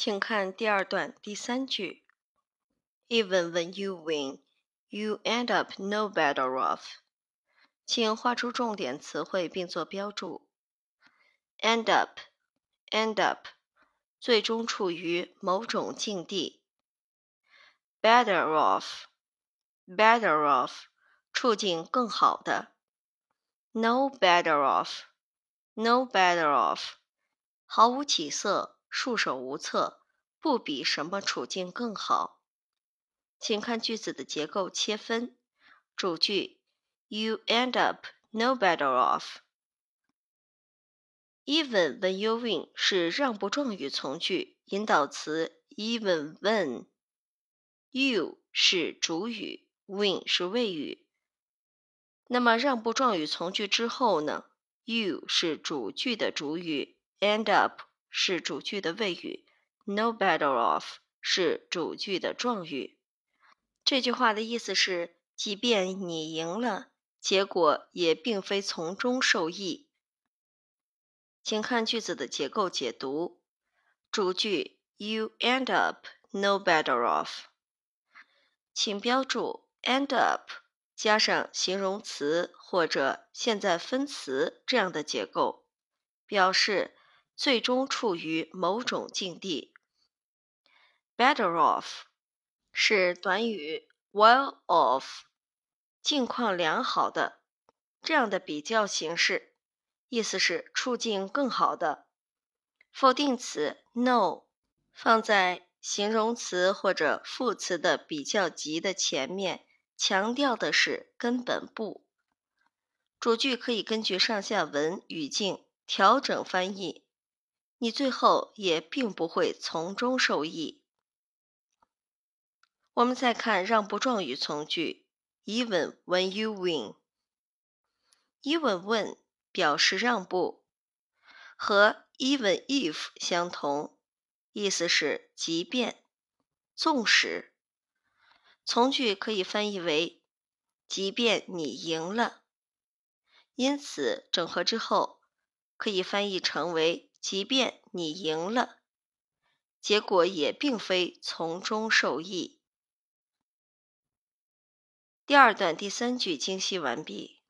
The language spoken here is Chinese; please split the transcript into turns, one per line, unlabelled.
请看第二段第三句：Even when you win, you end up no better off。请画出重点词汇并做标注。End up, end up，最终处于某种境地。Better off, better off，处境更好的。No better off, no better off，毫无起色。 束手无策，不比什么处境更好。请看句子的结构切分。主句：You end up no better off。Even when you win 是让步状语从句，引导词 even when。You 是主语，win 是谓语。那么让步状语从句之后呢？You 是主句的主语，end up。是主句的谓语，no better off 是主句的状语。这句话的意思是，即便你赢了，结果也并非从中受益。请看句子的结构解读。主句 You end up no better off，请标注 end up 加上形容词或者现在分词这样的结构，表示。最终处于某种境地。Better off 是短语 well off，境况良好的这样的比较形式，意思是处境更好的。否定词 no 放在形容词或者副词的比较级的前面，强调的是根本不。主句可以根据上下文语境调整翻译。你最后也并不会从中受益。我们再看让步状语从句：Even when you win，Even when 表示让步，和 Even if 相同，意思是即便、纵使。从句可以翻译为即便你赢了，因此整合之后可以翻译成为。即便你赢了，结果也并非从中受益。第二段第三句精析完毕。